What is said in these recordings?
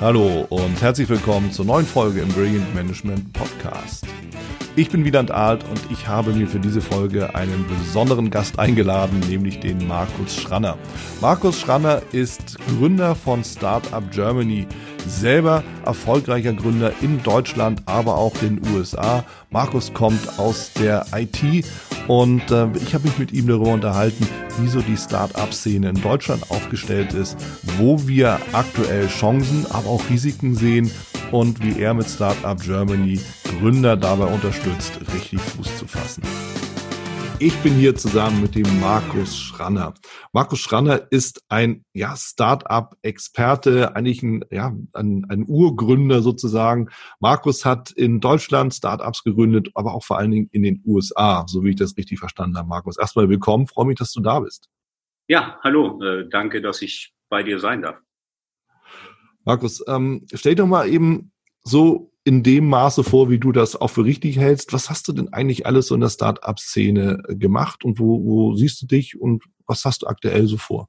Hallo und herzlich willkommen zur neuen Folge im Brilliant Management Podcast. Ich bin Wieland Alt und ich habe mir für diese Folge einen besonderen Gast eingeladen, nämlich den Markus Schranner. Markus Schranner ist Gründer von Startup Germany, selber erfolgreicher Gründer in Deutschland, aber auch in den USA. Markus kommt aus der IT und äh, ich habe mich mit ihm darüber unterhalten, wieso die Start-up-Szene in Deutschland aufgestellt ist, wo wir aktuell Chancen, aber auch Risiken sehen und wie er mit Startup Germany Gründer dabei unterstützt, richtig Fuß zu fassen. Ich bin hier zusammen mit dem Markus Schranner. Markus Schranner ist ein ja, Start-up-Experte, eigentlich ein, ja, ein, ein Urgründer sozusagen. Markus hat in Deutschland Start-ups gegründet, aber auch vor allen Dingen in den USA, so wie ich das richtig verstanden habe. Markus, erstmal willkommen, freue mich, dass du da bist. Ja, hallo, äh, danke, dass ich bei dir sein darf. Markus, ähm, stell doch mal eben so in dem Maße vor, wie du das auch für richtig hältst. Was hast du denn eigentlich alles so in der Start-up-Szene gemacht und wo, wo siehst du dich und was hast du aktuell so vor?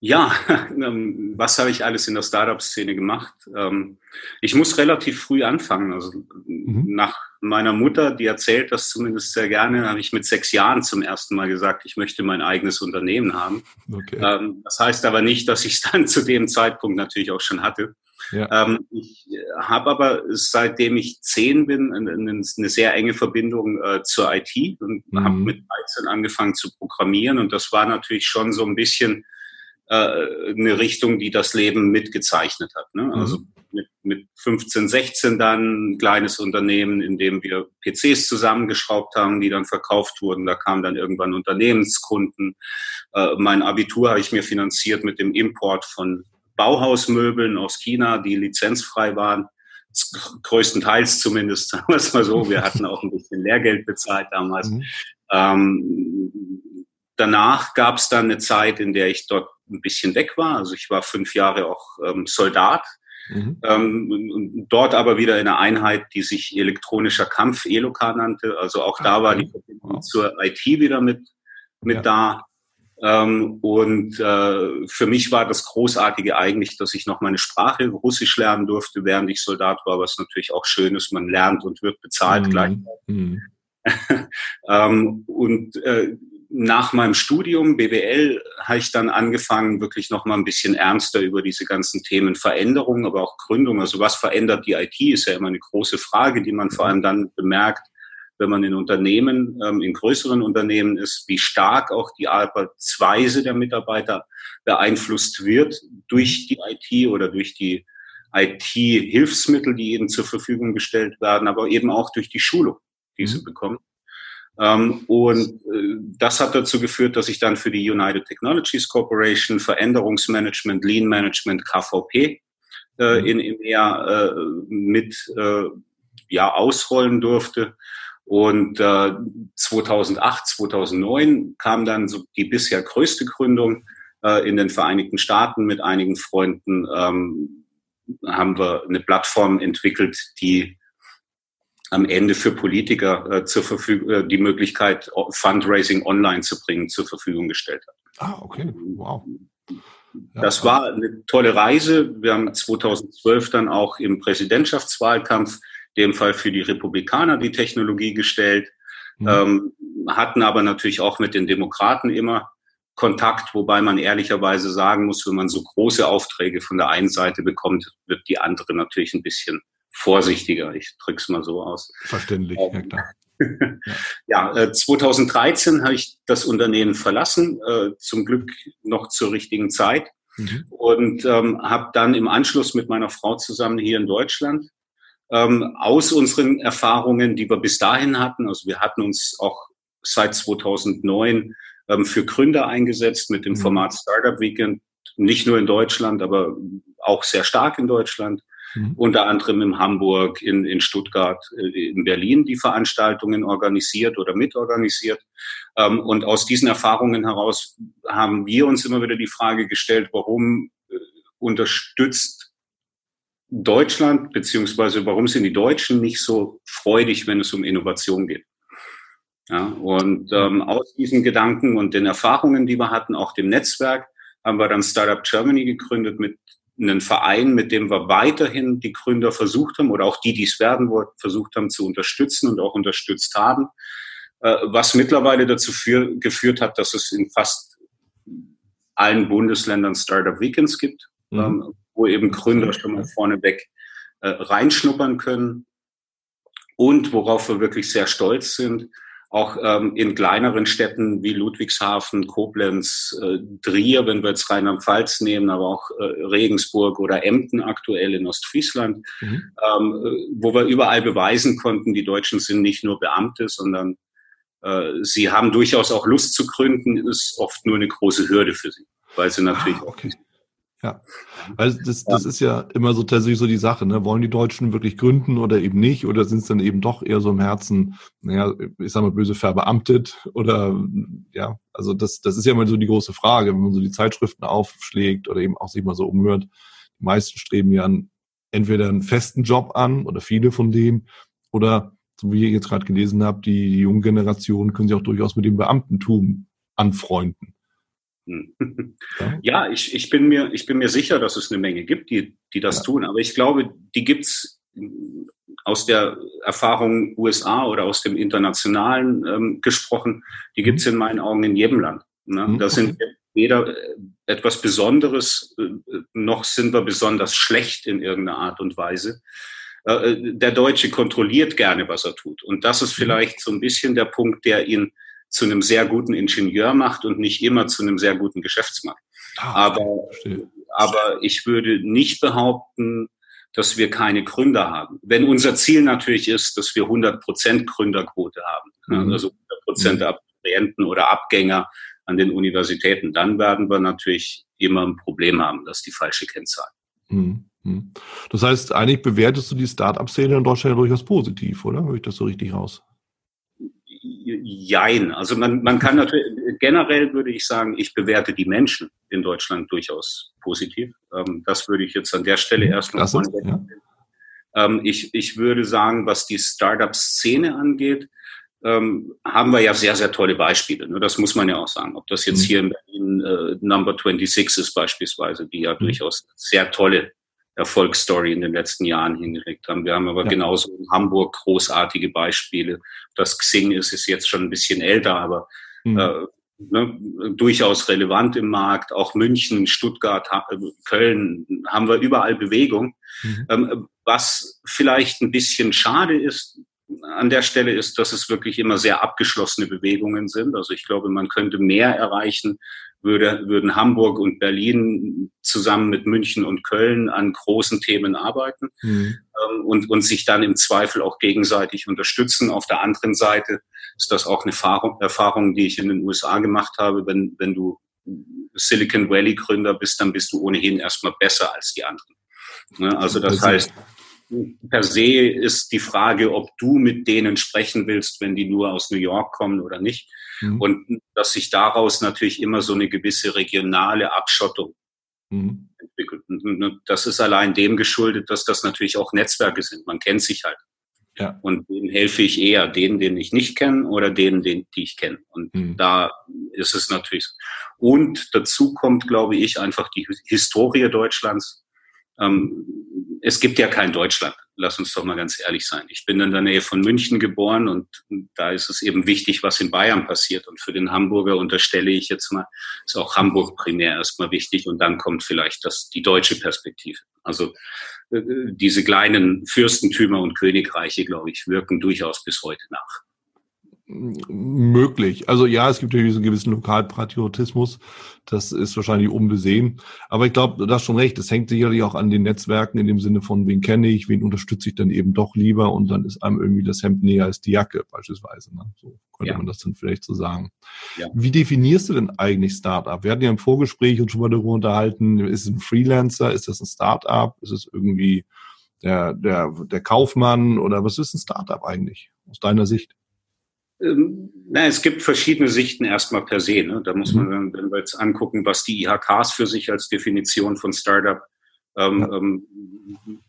Ja, ähm, was habe ich alles in der Startup-Szene gemacht? Ähm, ich muss relativ früh anfangen. Also mhm. nach meiner Mutter, die erzählt das zumindest sehr gerne, habe ich mit sechs Jahren zum ersten Mal gesagt, ich möchte mein eigenes Unternehmen haben. Okay. Ähm, das heißt aber nicht, dass ich es dann zu dem Zeitpunkt natürlich auch schon hatte. Ja. Ich habe aber seitdem ich zehn bin eine, sehr enge Verbindung äh, zur IT und mhm. habe mit 13 angefangen zu programmieren und das war natürlich schon so ein bisschen äh, eine Richtung, die das Leben mitgezeichnet hat. Ne? Also mhm. mit, mit 15, 16 dann ein kleines Unternehmen, in dem wir PCs zusammengeschraubt haben, die dann verkauft wurden. Da kamen dann irgendwann Unternehmenskunden. Äh, mein Abitur habe ich mir finanziert mit dem Import von Bauhausmöbeln aus China, die lizenzfrei waren. Größtenteils zumindest, sagen wir es mal so. Wir hatten auch ein bisschen Lehrgeld bezahlt damals. Mhm. Ähm, danach gab es dann eine Zeit, in der ich dort ein bisschen weg war. Also ich war fünf Jahre auch ähm, Soldat. Mhm. Ähm, dort aber wieder in einer Einheit, die sich elektronischer Kampf ELOK nannte. Also auch da war die Verbindung zur IT wieder mit, mit ja. da. Ähm, und äh, für mich war das Großartige eigentlich, dass ich noch meine Sprache Russisch lernen durfte, während ich Soldat war, was natürlich auch schön ist. Man lernt und wird bezahlt mhm. gleich. Mhm. ähm, und äh, nach meinem Studium BWL habe ich dann angefangen, wirklich noch mal ein bisschen ernster über diese ganzen Themen Veränderung, aber auch Gründung. Also was verändert die IT, ist ja immer eine große Frage, die man vor allem dann bemerkt, wenn man in Unternehmen, ähm, in größeren Unternehmen ist, wie stark auch die Arbeitsweise der Mitarbeiter beeinflusst wird durch die IT oder durch die IT-Hilfsmittel, die ihnen zur Verfügung gestellt werden, aber eben auch durch die Schulung, die sie mhm. bekommen. Ähm, und äh, das hat dazu geführt, dass ich dann für die United Technologies Corporation Veränderungsmanagement, Lean Management, KVP äh, mhm. in EMEA äh, mit ja, ausrollen durfte. Und äh, 2008, 2009 kam dann so die bisher größte Gründung äh, in den Vereinigten Staaten mit einigen Freunden. Ähm, haben wir eine Plattform entwickelt, die am Ende für Politiker äh, zur Verfügung äh, die Möglichkeit, Fundraising online zu bringen, zur Verfügung gestellt hat. Ah, okay. Wow. Das war eine tolle Reise. Wir haben 2012 dann auch im Präsidentschaftswahlkampf, dem Fall für die Republikaner, die Technologie gestellt, mhm. ähm, hatten aber natürlich auch mit den Demokraten immer Kontakt, wobei man ehrlicherweise sagen muss, wenn man so große Aufträge von der einen Seite bekommt, wird die andere natürlich ein bisschen vorsichtiger. Ich drück's mal so aus. Verständlich, ja klar. ja, äh, 2013 habe ich das Unternehmen verlassen, äh, zum Glück noch zur richtigen Zeit mhm. und ähm, habe dann im Anschluss mit meiner Frau zusammen hier in Deutschland ähm, aus unseren Erfahrungen, die wir bis dahin hatten, also wir hatten uns auch seit 2009 ähm, für Gründer eingesetzt mit dem mhm. Format Startup Weekend, nicht nur in Deutschland, aber auch sehr stark in Deutschland mhm. unter anderem in Hamburg, in, in Stuttgart, äh, in Berlin die Veranstaltungen organisiert oder mitorganisiert. Ähm, und aus diesen Erfahrungen heraus haben wir uns immer wieder die Frage gestellt, warum äh, unterstützt Deutschland, beziehungsweise warum sind die Deutschen nicht so freudig, wenn es um Innovation geht? Ja, und ähm, aus diesen Gedanken und den Erfahrungen, die wir hatten, auch dem Netzwerk, haben wir dann Startup Germany gegründet mit einen Verein, mit dem wir weiterhin die Gründer versucht haben oder auch die, die es werden wollten, versucht haben zu unterstützen und auch unterstützt haben, äh, was mittlerweile dazu für, geführt hat, dass es in fast allen Bundesländern Startup Weekends gibt, mhm. ähm, wo eben Gründer schon mal vorneweg äh, reinschnuppern können und worauf wir wirklich sehr stolz sind, auch ähm, in kleineren Städten wie Ludwigshafen, Koblenz, äh, Trier, wenn wir jetzt Rheinland-Pfalz nehmen, aber auch äh, Regensburg oder Emden aktuell in Ostfriesland, mhm. ähm, wo wir überall beweisen konnten, die Deutschen sind nicht nur Beamte, sondern äh, sie haben durchaus auch Lust zu gründen, ist oft nur eine große Hürde für sie, weil sie natürlich ah, okay. Ja, weil das, das ist ja immer so tatsächlich so die Sache, ne? Wollen die Deutschen wirklich gründen oder eben nicht? Oder sind es dann eben doch eher so im Herzen, naja, ich sag mal, böse verbeamtet? Oder ja, also das, das ist ja immer so die große Frage, wenn man so die Zeitschriften aufschlägt oder eben auch sich mal so umhört. Die meisten streben ja entweder einen festen Job an oder viele von dem, oder so wie ihr jetzt gerade gelesen habt, die, die jungen Generationen können sich auch durchaus mit dem Beamtentum anfreunden. Ja, ich, ich, bin mir, ich bin mir sicher, dass es eine Menge gibt, die, die das ja. tun. Aber ich glaube, die gibt's aus der Erfahrung USA oder aus dem Internationalen ähm, gesprochen, die gibt's mhm. in meinen Augen in jedem Land. Ne? Mhm, da sind wir weder äh, etwas Besonderes, äh, noch sind wir besonders schlecht in irgendeiner Art und Weise. Äh, der Deutsche kontrolliert gerne, was er tut. Und das ist mhm. vielleicht so ein bisschen der Punkt, der ihn zu einem sehr guten Ingenieur macht und nicht immer zu einem sehr guten Geschäftsmann. Ah, aber, aber ich würde nicht behaupten, dass wir keine Gründer haben. Wenn unser Ziel natürlich ist, dass wir 100 Prozent Gründerquote haben, mhm. also 100 Prozent mhm. Abiturienten oder Abgänger an den Universitäten, dann werden wir natürlich immer ein Problem haben, dass die falsche Kennzahl. Mhm. mhm. Das heißt, eigentlich bewertest du die Start-up-Szene in Deutschland ja durchaus positiv, oder? Höre ich das so richtig raus? Jein. Also man, man kann natürlich, generell würde ich sagen, ich bewerte die Menschen in Deutschland durchaus positiv. Ähm, das würde ich jetzt an der Stelle mhm. erst noch mal ja. ähm, ich, ich würde sagen, was die Startup-Szene angeht, ähm, haben wir ja sehr, sehr tolle Beispiele. Ne? Das muss man ja auch sagen. Ob das jetzt mhm. hier in Berlin äh, Number 26 ist beispielsweise, die ja mhm. durchaus sehr tolle Erfolgsstory in den letzten Jahren hingelegt haben. Wir haben aber ja. genauso in Hamburg großartige Beispiele. Das Xing ist, ist jetzt schon ein bisschen älter, aber mhm. äh, ne, durchaus relevant im Markt. Auch München, Stuttgart, Köln haben wir überall Bewegung. Mhm. Ähm, was vielleicht ein bisschen schade ist, an der Stelle ist, dass es wirklich immer sehr abgeschlossene Bewegungen sind. Also ich glaube, man könnte mehr erreichen, würde, würden Hamburg und Berlin zusammen mit München und Köln an großen Themen arbeiten mhm. ähm, und, und sich dann im Zweifel auch gegenseitig unterstützen. Auf der anderen Seite ist das auch eine Erfahrung, Erfahrung die ich in den USA gemacht habe. Wenn, wenn du Silicon Valley Gründer bist, dann bist du ohnehin erstmal besser als die anderen. Ne? Also das heißt, per se ist die Frage, ob du mit denen sprechen willst, wenn die nur aus New York kommen oder nicht. Mhm. Und dass sich daraus natürlich immer so eine gewisse regionale Abschottung mhm. entwickelt. Und das ist allein dem geschuldet, dass das natürlich auch Netzwerke sind. Man kennt sich halt. Ja. Und denen helfe ich eher, denen, den ich nicht kenne oder denen, den, die ich kenne. Und mhm. da ist es natürlich. Und dazu kommt, glaube ich, einfach die Historie Deutschlands. Ähm, es gibt ja kein Deutschland. Lass uns doch mal ganz ehrlich sein. Ich bin in der Nähe von München geboren und da ist es eben wichtig, was in Bayern passiert. Und für den Hamburger unterstelle ich jetzt mal, ist auch Hamburg primär erstmal wichtig und dann kommt vielleicht das, die deutsche Perspektive. Also äh, diese kleinen Fürstentümer und Königreiche, glaube ich, wirken durchaus bis heute nach möglich. Also ja, es gibt ja diesen gewissen Lokalpatriotismus. Das ist wahrscheinlich unbesehen. Aber ich glaube, du hast schon recht. Es hängt sicherlich auch an den Netzwerken in dem Sinne von, wen kenne ich, wen unterstütze ich dann eben doch lieber und dann ist einem irgendwie das Hemd näher als die Jacke beispielsweise. Ne? So könnte ja. man das dann vielleicht so sagen. Ja. Wie definierst du denn eigentlich Startup? Wir hatten ja im Vorgespräch uns schon mal darüber unterhalten. Ist es ein Freelancer? Ist das ein Startup? Ist es irgendwie der, der, der Kaufmann oder was ist ein Startup eigentlich aus deiner Sicht? Ähm, na, es gibt verschiedene Sichten erstmal per se. Ne? Da muss man, mhm. wenn wir jetzt angucken, was die IHKs für sich als Definition von Startup ähm, ja. ähm,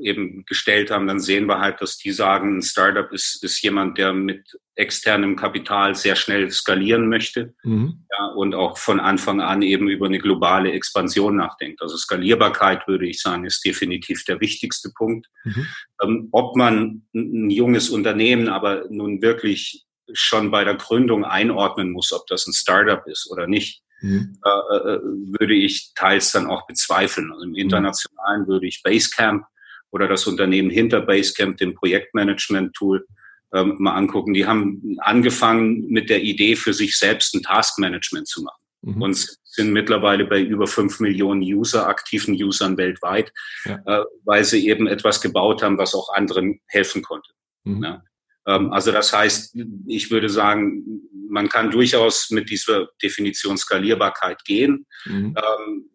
eben gestellt haben, dann sehen wir halt, dass die sagen, ein Startup ist, ist jemand, der mit externem Kapital sehr schnell skalieren möchte mhm. ja, und auch von Anfang an eben über eine globale Expansion nachdenkt. Also Skalierbarkeit, würde ich sagen, ist definitiv der wichtigste Punkt. Mhm. Ähm, ob man ein junges Unternehmen aber nun wirklich schon bei der Gründung einordnen muss, ob das ein Startup ist oder nicht, mhm. äh, äh, würde ich teils dann auch bezweifeln. Also im mhm. Internationalen würde ich Basecamp oder das Unternehmen hinter Basecamp, dem Projektmanagement-Tool, ähm, mal angucken. Die haben angefangen mit der Idee, für sich selbst ein Taskmanagement zu machen. Mhm. Und sind mittlerweile bei über fünf Millionen User, aktiven Usern weltweit, ja. äh, weil sie eben etwas gebaut haben, was auch anderen helfen konnte. Mhm. Ja. Ähm, also das heißt, ich würde sagen, man kann durchaus mit dieser Definition Skalierbarkeit gehen. Mhm. Ähm,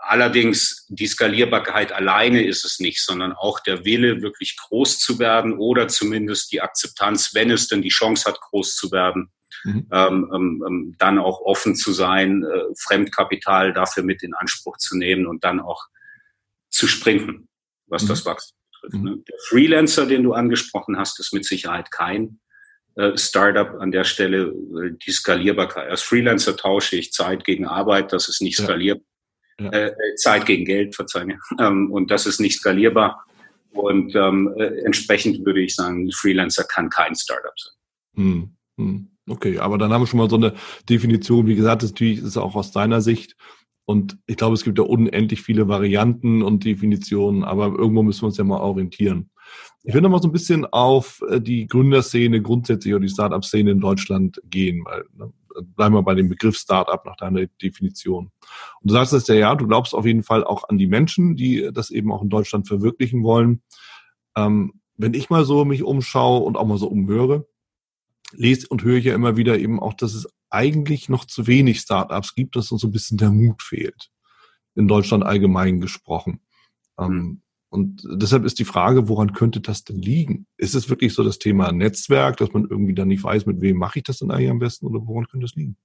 allerdings die Skalierbarkeit alleine ist es nicht, sondern auch der Wille, wirklich groß zu werden oder zumindest die Akzeptanz, wenn es denn die Chance hat, groß zu werden, mhm. ähm, ähm, dann auch offen zu sein, äh, Fremdkapital dafür mit in Anspruch zu nehmen und dann auch zu springen, was mhm. das Wachstum betrifft. Ne? Der Freelancer, den du angesprochen hast, ist mit Sicherheit kein äh, Startup an der Stelle. Die Skalierbarkeit. Als Freelancer tausche ich Zeit gegen Arbeit, das ist nicht skalierbar. Ja. Äh, äh, Zeit gegen Geld, verzeihen ähm, Und das ist nicht skalierbar. Und ähm, äh, entsprechend würde ich sagen, Freelancer kann kein Startup sein. Hm, hm. Okay, aber dann haben wir schon mal so eine Definition. Wie gesagt, natürlich ist es auch aus deiner Sicht und ich glaube, es gibt ja unendlich viele Varianten und Definitionen, aber irgendwo müssen wir uns ja mal orientieren. Ich will noch mal so ein bisschen auf äh, die Gründerszene grundsätzlich oder die Startup-Szene in Deutschland gehen, weil ne, bleiben wir bei dem Begriff Startup nach deiner Definition. Und du sagst es ja, ja, du glaubst auf jeden Fall auch an die Menschen, die das eben auch in Deutschland verwirklichen wollen. Ähm, wenn ich mal so mich umschaue und auch mal so umhöre, lese und höre ich ja immer wieder eben auch, dass es eigentlich noch zu wenig Startups gibt, dass uns so ein bisschen der Mut fehlt. In Deutschland allgemein gesprochen. Ähm, hm. und deshalb ist die Frage, woran könnte das denn liegen? Ist es wirklich so das Thema Netzwerk, dass man irgendwie dann nicht weiß, mit wem mache ich das denn eigentlich am besten oder woran könnte das liegen?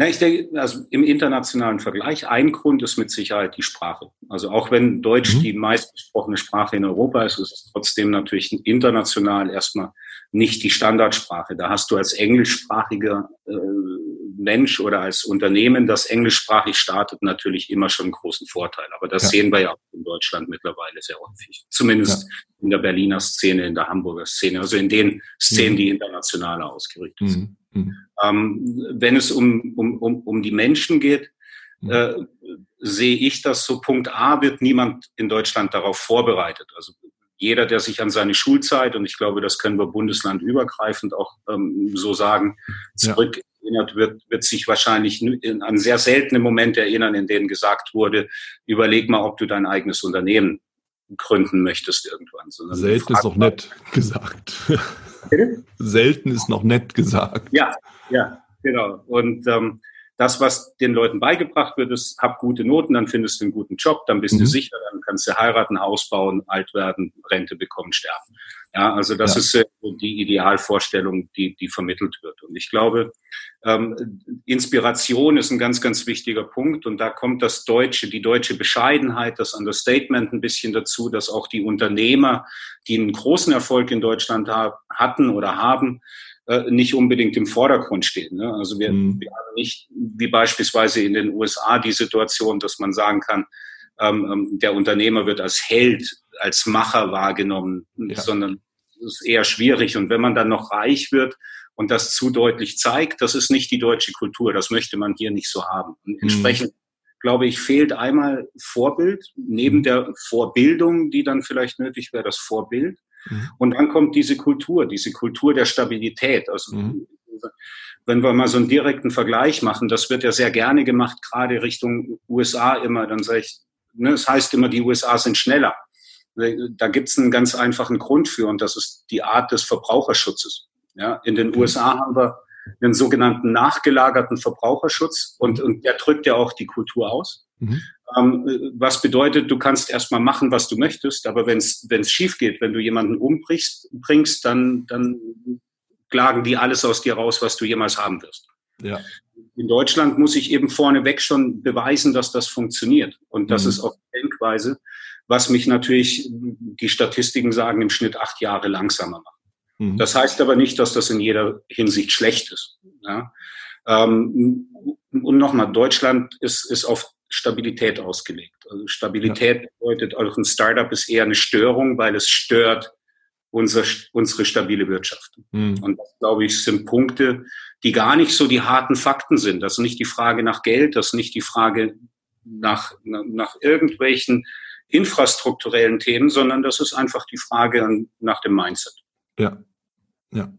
Na, ich denke, also im internationalen Vergleich, ein Grund ist mit Sicherheit die Sprache. Also auch wenn Deutsch mhm. die meistgesprochene Sprache in Europa ist, ist es trotzdem natürlich international erstmal nicht die Standardsprache. Da hast du als englischsprachiger äh, Mensch oder als Unternehmen, das englischsprachig startet, natürlich immer schon einen großen Vorteil. Aber das ja. sehen wir ja auch in Deutschland mittlerweile sehr häufig. Zumindest ja. in der Berliner Szene, in der Hamburger Szene, also in den Szenen, mhm. die internationaler ausgerichtet mhm. sind. Mhm. Ähm, wenn es um, um, um, um die Menschen geht, mhm. äh, sehe ich das so, Punkt A wird niemand in Deutschland darauf vorbereitet. Also jeder, der sich an seine Schulzeit, und ich glaube, das können wir bundeslandübergreifend auch ähm, so sagen, zurück erinnert wird, wird sich wahrscheinlich an sehr seltene Momente erinnern, in denen gesagt wurde, überleg mal, ob du dein eigenes Unternehmen gründen möchtest irgendwann. Sondern Selten ist noch nett gesagt. Selten ist noch nett gesagt. Ja, ja, genau. Und ähm, das, was den Leuten beigebracht wird, ist, hab gute Noten, dann findest du einen guten Job, dann bist mhm. du sicher, dann kannst du heiraten, Haus bauen, alt werden, Rente bekommen, sterben. Ja, also das ja. ist äh, die Idealvorstellung, die, die vermittelt wird. Und ich glaube, ähm, Inspiration ist ein ganz, ganz wichtiger Punkt. Und da kommt das Deutsche, die deutsche Bescheidenheit, das Understatement ein bisschen dazu, dass auch die Unternehmer, die einen großen Erfolg in Deutschland hatten oder haben, äh, nicht unbedingt im Vordergrund stehen. Ne? Also wir, mhm. wir haben nicht wie beispielsweise in den USA die Situation, dass man sagen kann, ähm, ähm, der Unternehmer wird als Held, als Macher wahrgenommen, ja. sondern es ist eher schwierig. Und wenn man dann noch reich wird und das zu deutlich zeigt, das ist nicht die deutsche Kultur. Das möchte man hier nicht so haben. Und mhm. entsprechend glaube ich, fehlt einmal Vorbild, neben mhm. der Vorbildung, die dann vielleicht nötig wäre, das Vorbild. Mhm. Und dann kommt diese Kultur, diese Kultur der Stabilität. Also, mhm. wenn wir mal so einen direkten Vergleich machen, das wird ja sehr gerne gemacht, gerade Richtung USA immer, dann sage ich, ne, es heißt immer, die USA sind schneller. Da gibt es einen ganz einfachen Grund für und das ist die Art des Verbraucherschutzes. Ja, in den USA haben wir einen sogenannten nachgelagerten Verbraucherschutz und, und der drückt ja auch die Kultur aus. Mhm. Ähm, was bedeutet, du kannst erstmal machen, was du möchtest, aber wenn es schief geht, wenn du jemanden umbrichst, bringst, dann, dann klagen die alles aus dir raus, was du jemals haben wirst. Ja. In Deutschland muss ich eben vorneweg schon beweisen, dass das funktioniert und dass mhm. es auch Denkweise, was mich natürlich, die Statistiken sagen, im Schnitt acht Jahre langsamer macht. Mhm. Das heißt aber nicht, dass das in jeder Hinsicht schlecht ist. Ja? Ähm, und nochmal, Deutschland ist, ist auf Stabilität ausgelegt. Also Stabilität ja. bedeutet, auch ein Startup ist eher eine Störung, weil es stört unser, unsere stabile Wirtschaft. Mhm. Und das, glaube ich, sind Punkte, die gar nicht so die harten Fakten sind. Das ist nicht die Frage nach Geld, das ist nicht die Frage nach, nach irgendwelchen infrastrukturellen Themen, sondern das ist einfach die Frage nach dem Mindset. Ja. Ja.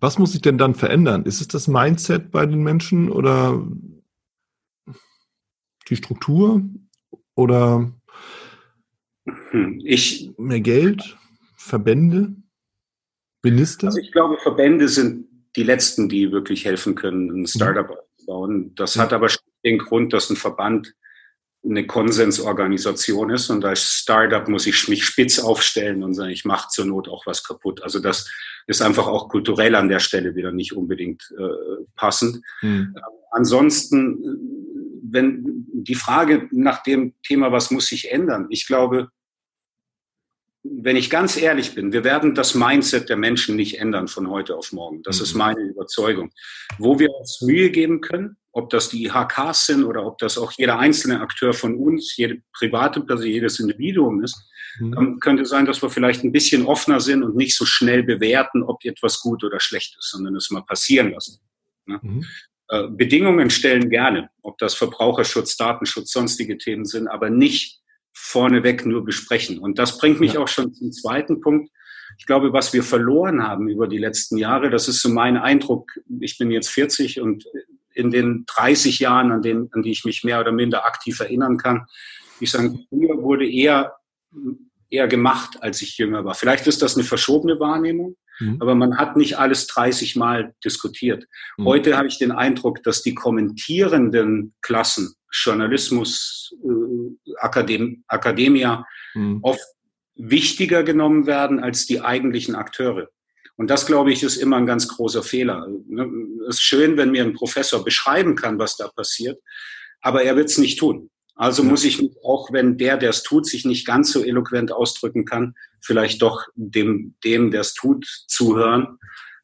Was muss sich denn dann verändern? Ist es das Mindset bei den Menschen oder die Struktur oder hm, ich, mehr Geld, Verbände, Minister? Also ich glaube, Verbände sind die letzten, die wirklich helfen können, ein Startup mhm. aufzubauen. Das hat aber den Grund, dass ein Verband eine Konsensorganisation ist und als Startup muss ich mich spitz aufstellen und sagen, ich mache zur Not auch was kaputt. Also das ist einfach auch kulturell an der Stelle wieder nicht unbedingt äh, passend. Mhm. ansonsten, wenn die Frage nach dem Thema, was muss sich ändern? Ich glaube, wenn ich ganz ehrlich bin, wir werden das Mindset der Menschen nicht ändern von heute auf morgen. Das mhm. ist meine Überzeugung. Wo wir uns Mühe geben können, ob das die IHKs sind oder ob das auch jeder einzelne Akteur von uns, jede private Person, jedes Individuum ist, mhm. Ähm, könnte sein, dass wir vielleicht ein bisschen offener sind und nicht so schnell bewerten, ob etwas gut oder schlecht ist, sondern es mal passieren lassen. Ne? Mhm. Äh, Bedingungen stellen gerne, ob das Verbraucherschutz, Datenschutz, sonstige Themen sind, aber nicht vorneweg nur besprechen. Und das bringt mich ja. auch schon zum zweiten Punkt. Ich glaube, was wir verloren haben über die letzten Jahre, das ist so mein Eindruck. Ich bin jetzt 40 und in den 30 Jahren, an, denen, an die ich mich mehr oder minder aktiv erinnern kann, ich sage, früher wurde eher, eher gemacht, als ich jünger war. Vielleicht ist das eine verschobene Wahrnehmung, mhm. aber man hat nicht alles 30 Mal diskutiert. Mhm. Heute habe ich den Eindruck, dass die kommentierenden Klassen, Journalismus, äh, Akadem, Akademia, mhm. oft wichtiger genommen werden als die eigentlichen Akteure. Und das, glaube ich, ist immer ein ganz großer Fehler. Ne, es ist schön, wenn mir ein Professor beschreiben kann, was da passiert, aber er wird es nicht tun. Also ja. muss ich mich, auch wenn der, der es tut, sich nicht ganz so eloquent ausdrücken kann, vielleicht doch dem, dem der es tut, zuhören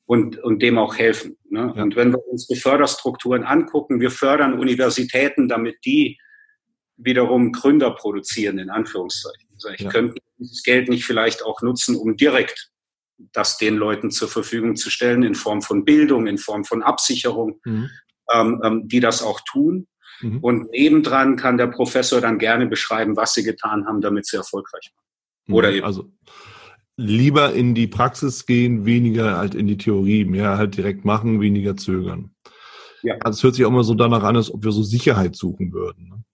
und, und dem auch helfen. Ne? Ja. Und wenn wir uns die Förderstrukturen angucken, wir fördern Universitäten, damit die wiederum Gründer produzieren, in Anführungszeichen. Also ich ja. könnte dieses Geld nicht vielleicht auch nutzen, um direkt das den Leuten zur Verfügung zu stellen in Form von Bildung, in Form von Absicherung, mhm. ähm, ähm, die das auch tun. Mhm. Und nebendran kann der Professor dann gerne beschreiben, was sie getan haben, damit sie erfolgreich waren. Mhm. Oder eben. Also lieber in die Praxis gehen, weniger halt in die Theorie, mehr halt direkt machen, weniger zögern. Ja. Also es hört sich auch immer so danach an, als ob wir so Sicherheit suchen würden. Ne?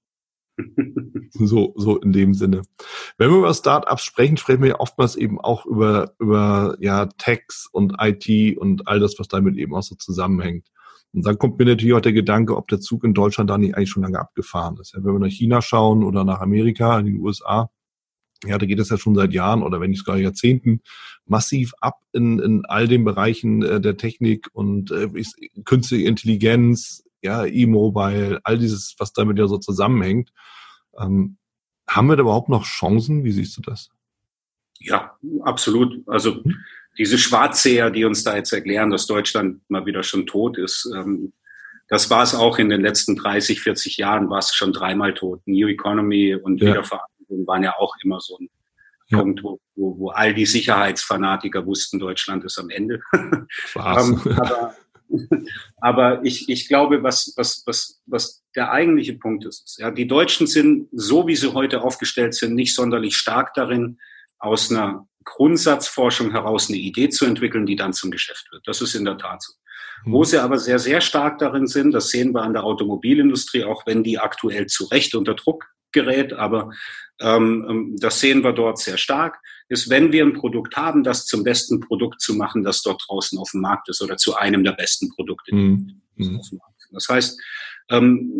so, so in dem Sinne. Wenn wir über Startups sprechen, sprechen wir ja oftmals eben auch über, über ja, Techs und IT und all das, was damit eben auch so zusammenhängt. Und dann kommt mir natürlich auch der Gedanke, ob der Zug in Deutschland da nicht eigentlich schon lange abgefahren ist. Ja, wenn wir nach China schauen oder nach Amerika, in den USA, ja, da geht es ja schon seit Jahren oder wenn nicht sogar Jahrzehnten massiv ab in, in all den Bereichen äh, der Technik und äh, künstliche Intelligenz, ja, E-Mobile, all dieses, was damit ja so zusammenhängt. Ähm, haben wir da überhaupt noch Chancen? Wie siehst du das? Ja, absolut. Also hm? Diese Schwarzseher, die uns da jetzt erklären, dass Deutschland mal wieder schon tot ist, ähm, das war es auch in den letzten 30, 40 Jahren, war es schon dreimal tot. New Economy und ja. Wiedervereinigung waren ja auch immer so ein ja. Punkt, wo, wo, wo all die Sicherheitsfanatiker wussten, Deutschland ist am Ende. ähm, aber Aber ich, ich glaube, was, was, was, was der eigentliche Punkt ist, ist, ja, die Deutschen sind, so wie sie heute aufgestellt sind, nicht sonderlich stark darin, aus einer Grundsatzforschung heraus eine Idee zu entwickeln, die dann zum Geschäft wird. Das ist in der Tat so. Mhm. Wo sie aber sehr, sehr stark darin sind, das sehen wir an der Automobilindustrie, auch wenn die aktuell zu Recht unter Druck gerät, aber ähm, ähm das sehen wir dort sehr stark ist, wenn wir ein Produkt haben, das zum besten Produkt zu machen, das dort draußen auf dem Markt ist oder zu einem der besten Produkte. Mhm. Das heißt, Ähm,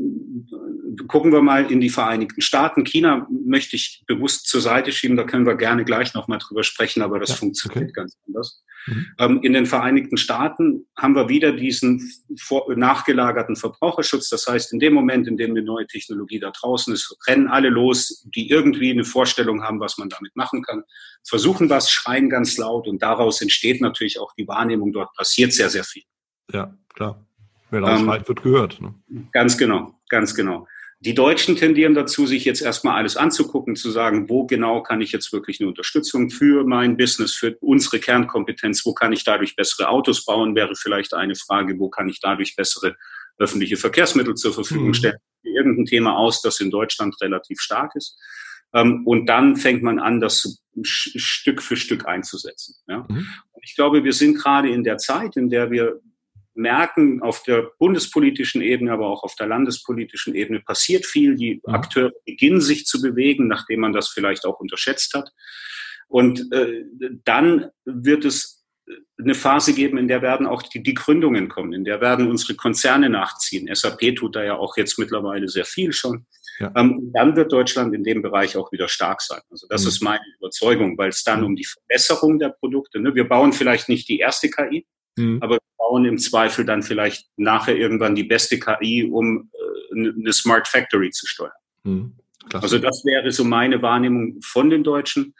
gucken wir mal in die Vereinigten Staaten. China möchte ich bewusst zur Seite schieben, da können wir gerne gleich nochmal drüber sprechen, aber das ja, funktioniert okay. ganz anders. Mhm. Ähm, in den Vereinigten Staaten haben wir wieder diesen vor, nachgelagerten Verbraucherschutz. Das heißt, in dem Moment, in dem eine neue Technologie da draußen ist, rennen alle los, die irgendwie eine Vorstellung haben, was man damit machen kann, versuchen was, schreien ganz laut und daraus entsteht natürlich auch die Wahrnehmung, dort passiert sehr, sehr viel. Ja, klar. Wer laut ähm, schreit, wird gehört. Ne? Ganz genau, ganz genau. Die Deutschen tendieren dazu, sich jetzt erstmal alles anzugucken, zu sagen, wo genau kann ich jetzt wirklich eine Unterstützung für mein Business, für unsere Kernkompetenz, wo kann ich dadurch bessere Autos bauen, wäre vielleicht eine Frage, wo kann ich dadurch bessere öffentliche Verkehrsmittel zur Verfügung mhm. stellen. Irgendein Thema aus, das in Deutschland relativ stark ist. Ähm, und dann fängt man an, das Stück für Stück einzusetzen. Mhm. Und ich glaube, wir sind gerade in der Zeit, in der wir merken, auf der bundespolitischen Ebene, aber auch auf der landespolitischen Ebene passiert viel. Die mhm. Akteure beginnen sich zu bewegen, nachdem man das vielleicht auch unterschätzt hat. Und äh, dann wird es eine Phase geben, in der werden auch die, die Gründungen kommen, in der werden unsere Konzerne nachziehen. SAP tut da ja auch jetzt mittlerweile sehr viel schon. Ja. Ähm, dann wird Deutschland in dem Bereich auch wieder stark sein. Also das mhm. ist meine Überzeugung, weil es dann mhm. um die Verbesserung der Produkte, ne, wir bauen vielleicht nicht die erste KI, Mhm. Aber wir bauen im Zweifel dann vielleicht nachher irgendwann die beste KI, um äh, eine Smart Factory zu steuern. Mhm. Also das wäre so meine Wahrnehmung von den Deutschen.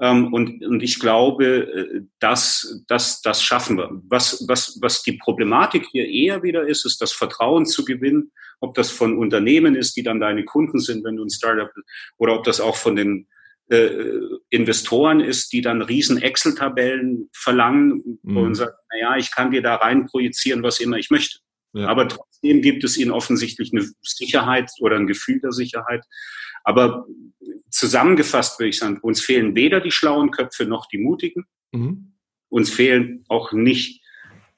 Ähm, und, und ich glaube, äh, dass das, das schaffen wir. Was, was, was die Problematik hier eher wieder ist, ist das Vertrauen zu gewinnen, ob das von Unternehmen ist, die dann deine Kunden sind, wenn du ein Startup, oder ob das auch von den äh, Investoren ist, die dann riesen Excel-Tabellen verlangen mhm. und sagen, naja, ich kann dir da rein projizieren, was immer ich möchte. Ja. Aber trotzdem gibt es ihnen offensichtlich eine Sicherheit oder ein Gefühl der Sicherheit. Aber zusammengefasst würde ich sagen, uns fehlen weder die schlauen Köpfe noch die mutigen. Mhm. Uns fehlen auch nicht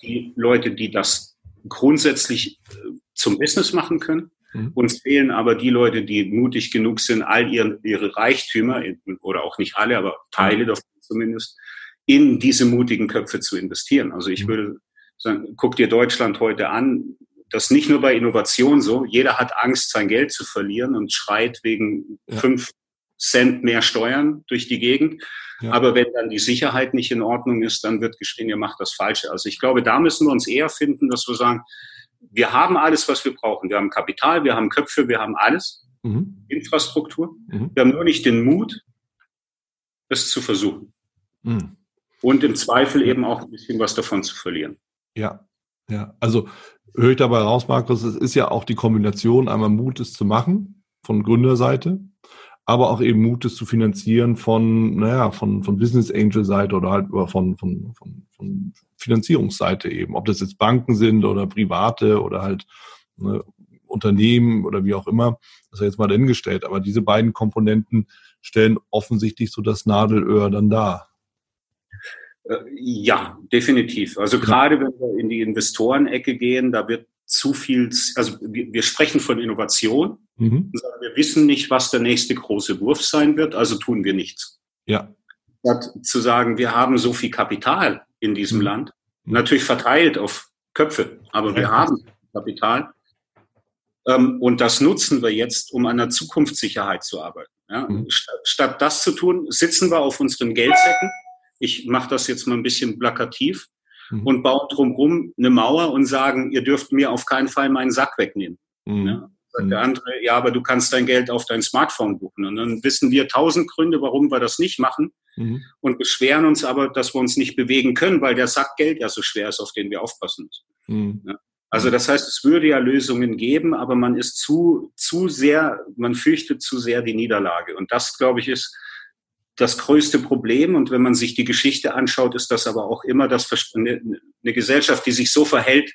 die Leute, die das grundsätzlich äh, zum Business machen können. Mhm. Uns fehlen aber die Leute, die mutig genug sind, all ihre, ihre Reichtümer, oder auch nicht alle, aber Teile davon zumindest, in diese mutigen Köpfe zu investieren. Also ich mhm. würde sagen, guck dir Deutschland heute an, das nicht nur bei Innovation so, jeder hat Angst, sein Geld zu verlieren und schreit wegen ja. fünf Cent mehr Steuern durch die Gegend. Ja. Aber wenn dann die Sicherheit nicht in Ordnung ist, dann wird geschrien, ihr macht das Falsche. Also ich glaube, da müssen wir uns eher finden, dass wir sagen, wir haben alles, was wir brauchen. Wir haben Kapital, wir haben Köpfe, wir haben alles, mhm. Infrastruktur. Mhm. Wir haben nur nicht den Mut, es zu versuchen. Mhm. Und im Zweifel eben auch ein bisschen was davon zu verlieren. Ja, ja. Also höre ich dabei raus, Markus, es ist ja auch die Kombination, einmal Mut, es zu machen von Gründerseite aber auch eben Mut, es zu finanzieren von, naja, von, von Business Angel Seite oder halt von, von, von, von Finanzierungsseite eben. Ob das jetzt Banken sind oder Private oder halt ne, Unternehmen oder wie auch immer, das ist ja jetzt mal dahingestellt. Aber diese beiden Komponenten stellen offensichtlich so das Nadelöhr dann dar. Äh, ja, definitiv. Also gerade wenn wir in die Investorenecke gehen, da wird zu viel, also wir, wir sprechen von Innovation, mhm. wir wissen nicht, was der nächste große Wurf sein wird, also tun wir nichts. Ja. Statt zu sagen, wir haben so viel Kapital in diesem mhm. Land, mhm. natürlich verteilt auf Köpfe, aber wir haben Kapital. Ähm, und das nutzen wir jetzt, um an der Zukunftssicherheit zu arbeiten. Ja? Mhm. Statt, statt das zu tun, sitzen wir auf unseren Geldsäcken. Ich mache das jetzt mal ein bisschen plakativ mhm. und bauen drumherum eine Mauer und sagen, ihr dürft mir auf keinen Fall meinen Sack wegnehmen. Mhm. Ja? Der mhm. andere, ja, aber du kannst dein Geld auf dein Smartphone buchen. Und dann wissen wir tausend Gründe, warum wir das nicht machen mhm. und beschweren uns aber, dass wir uns nicht bewegen können, weil der Sack Geld ja so schwer ist, auf den wir aufpassen müssen. Mhm. Ja? Also das heißt, es würde ja Lösungen geben, aber man ist zu, zu sehr, man fürchtet zu sehr die Niederlage. Und das, glaube ich, ist das größte Problem. Und wenn man sich die Geschichte anschaut, ist das aber auch immer das, eine, eine Gesellschaft, die sich so verhält,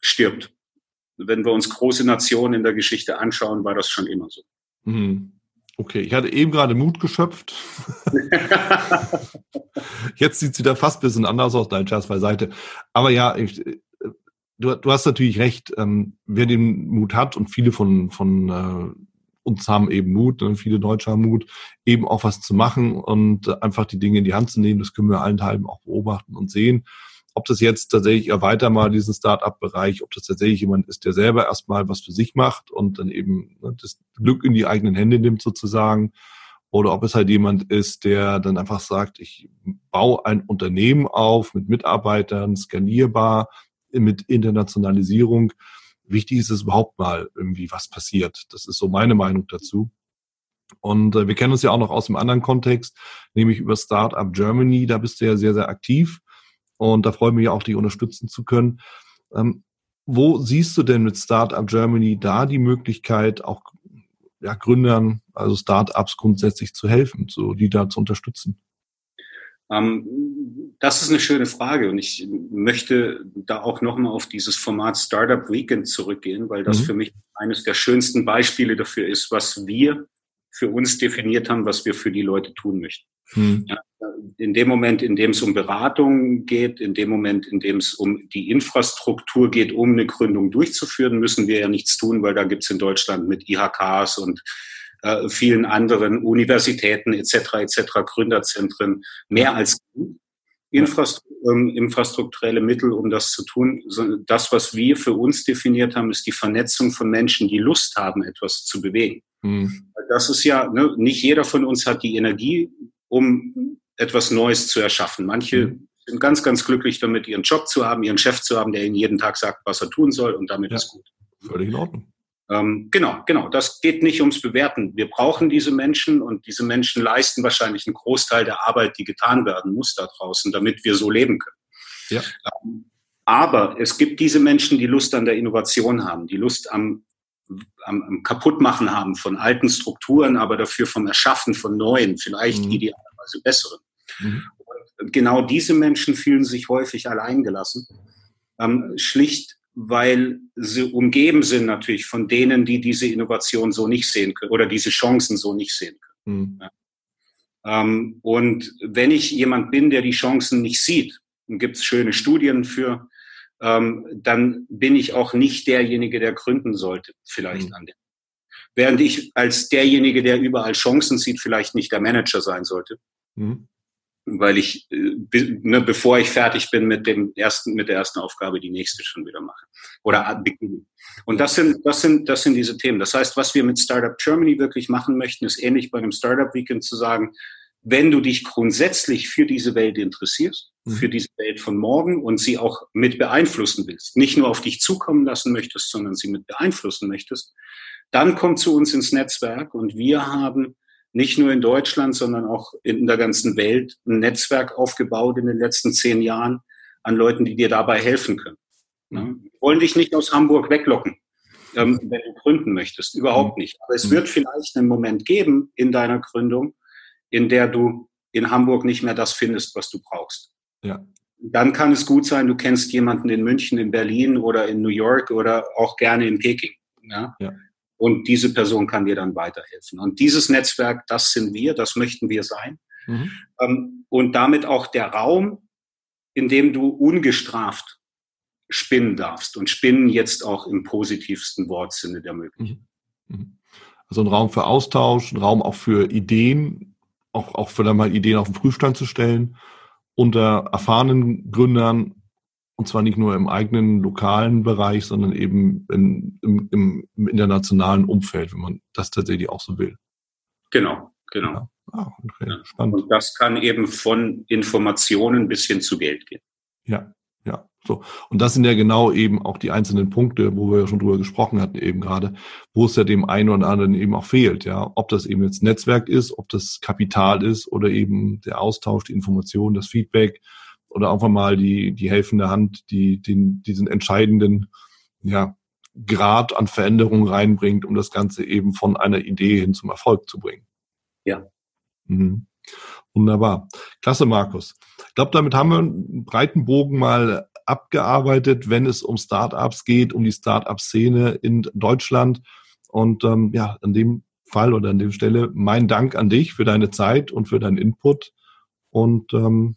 stirbt. Wenn wir uns große Nationen in der Geschichte anschauen, war das schon immer so. Mhm. Okay, ich hatte eben gerade Mut geschöpft. Jetzt sieht sie da fast ein bisschen anders aus, dein Scherz beiseite. Aber ja, ich, du, du hast natürlich recht. Ähm, wer den Mut hat und viele von, von äh, uns haben eben Mut, ne? viele Deutsche haben Mut, eben auch was zu machen und einfach die Dinge in die Hand zu nehmen. Das können wir allenthalben auch beobachten und sehen. ob das jetzt tatsächlich erweiter mal diesen Start-up-Bereich, ob das tatsächlich jemand ist, der selber erstmal was für sich macht und dann eben ne, das Glück in die eigenen Hände nimmt sozusagen, oder ob es halt jemand ist, der dann einfach sagt, ich baue ein Unternehmen auf mit Mitarbeitern, skalierbar, mit Internationalisierung. Wichtig ist es überhaupt mal irgendwie, was passiert. Das ist so meine Meinung dazu. Und äh, wir kennen uns ja auch noch aus dem anderen Kontext, nämlich über Startup Germany. Da bist du ja sehr, sehr aktiv. Und da freue ich mich auch, dich unterstützen zu können. Ähm, wo siehst du denn mit Startup Germany da die Möglichkeit, auch ja, Gründern, also Startups grundsätzlich zu helfen, so die da zu unterstützen? Ähm, das ist eine schöne Frage und ich möchte da auch nochmal auf dieses Format Startup Weekend zurückgehen, weil das mhm. für mich eines der schönsten Beispiele dafür ist, was wir für uns definiert haben, was wir für die Leute tun möchten. Mhm. In dem Moment, in dem es um Beratung geht, in dem Moment, in dem es um die Infrastruktur geht, um eine Gründung durchzuführen, müssen wir ja nichts tun, weil da gibt es in Deutschland mit IHKs und äh, vielen anderen Universitäten etc. etc. Gründerzentren mehr als ähm, infrastrukturelle Mittel, um das zu tun. Das, was wir für uns definiert haben, ist die Vernetzung von Menschen, die Lust haben, etwas zu bewegen. Mhm. Das ist ja, ne, nicht jeder von uns hat die Energie, um etwas Neues zu erschaffen. Manche mhm. sind ganz, ganz glücklich damit, ihren Job zu haben, ihren Chef zu haben, der ihnen jeden Tag sagt, was er tun soll und damit ja. ist gut. Völlig in Ordnung. Ähm, genau, genau. Das geht nicht ums Bewerten. Wir brauchen diese Menschen und diese Menschen leisten wahrscheinlich einen Großteil der Arbeit, die getan werden muss da draußen, damit wir so leben können. Ja. Ähm, aber es gibt diese Menschen, die Lust an der Innovation haben, die Lust am, am, am Kaputtmachen haben von alten Strukturen, aber dafür vom Erschaffen von neuen, vielleicht mhm. idealerweise besseren. Mhm. Und genau diese Menschen fühlen sich häufig alleingelassen. Ähm, schlicht weil sie umgeben sind natürlich von denen, die diese Innovation so nicht sehen können oder diese Chancen so nicht sehen können. Mhm. Ja. Ähm, und wenn ich jemand bin, der die Chancen nicht sieht, und gibt es schöne Studien für, ähm, dann bin ich auch nicht derjenige, der gründen sollte, vielleicht mhm. an dem. Während ich als derjenige, der überall Chancen sieht, vielleicht nicht der Manager sein sollte. Mhm weil ich, äh, ne, bevor ich fertig bin mit dem ersten, mit der ersten Aufgabe, die nächste schon wieder mache. Oder beginnen. Und das sind, das sind, das sind diese Themen. Das heißt, was wir mit Startup Germany wirklich machen möchten, ist ähnlich bei einem Startup Weekend zu sagen, wenn du dich grundsätzlich für diese Welt interessierst, mhm. für diese Welt von morgen und sie auch mit beeinflussen willst, nicht nur auf dich zukommen lassen möchtest, sondern sie mit beeinflussen möchtest, dann komm zu uns ins Netzwerk und wir haben nicht nur in Deutschland, sondern auch in der ganzen Welt ein Netzwerk aufgebaut in den letzten zehn Jahren an Leuten, die dir dabei helfen können. Wir wollen dich nicht aus Hamburg weglocken, ähm, wenn du gründen möchtest. Überhaupt mhm. nicht. Aber es mhm. wird vielleicht einen Moment geben in deiner Gründung, in der du in Hamburg nicht mehr das findest, was du brauchst. Ja. Dann kann es gut sein, du kennst jemanden in München, in Berlin oder in New York oder auch gerne in Peking. Ja? ja. Und diese Person kann dir dann weiterhelfen. Und dieses Netzwerk, das sind wir, das möchten wir sein. Mhm. Ähm, und damit auch der Raum, in dem du ungestraft spinnen darfst. Und spinnen jetzt auch im positivsten Wortsinne der Möglichkeit. Mhm. mhm. Also ein Raum für Austausch, ein Raum auch für Ideen, auch, auch vielleicht mal Ideen auf den Prüfstand zu stellen, unter erfahrenen Gründern und zwar nicht nur im eigenen lokalen Bereich, sondern eben in, im, im, im, internationalen Umfeld, wenn man das tatsächlich auch so will. Genau, genau. Ja. Ah, okay. ja. Spannend. Und das kann eben von Informationen bis hin zu Geld gehen. Ja, ja. So. Und das sind ja genau eben auch die einzelnen Punkte, wo wir ja schon drüber gesprochen hatten eben gerade, wo es ja dem einen oder anderen eben auch fehlt, ja. Ob das eben jetzt Netzwerk ist, ob das Kapital ist oder eben der Austausch, die Information, das Feedback, oder einfach mal die, die helfende Hand, die den, diesen entscheidenden ja, Grad an Veränderung reinbringt, um das Ganze eben von einer Idee hin zum Erfolg zu bringen. Ja. Mhm. Wunderbar. Klasse, Markus. Ich glaube, damit haben wir einen breiten Bogen mal abgearbeitet, wenn es um Startups geht, um die Startup-Szene in Deutschland. Und ähm, ja, an dem Fall oder an dem Stelle mein Dank an dich für deine Zeit und für deinen Input. Und ähm,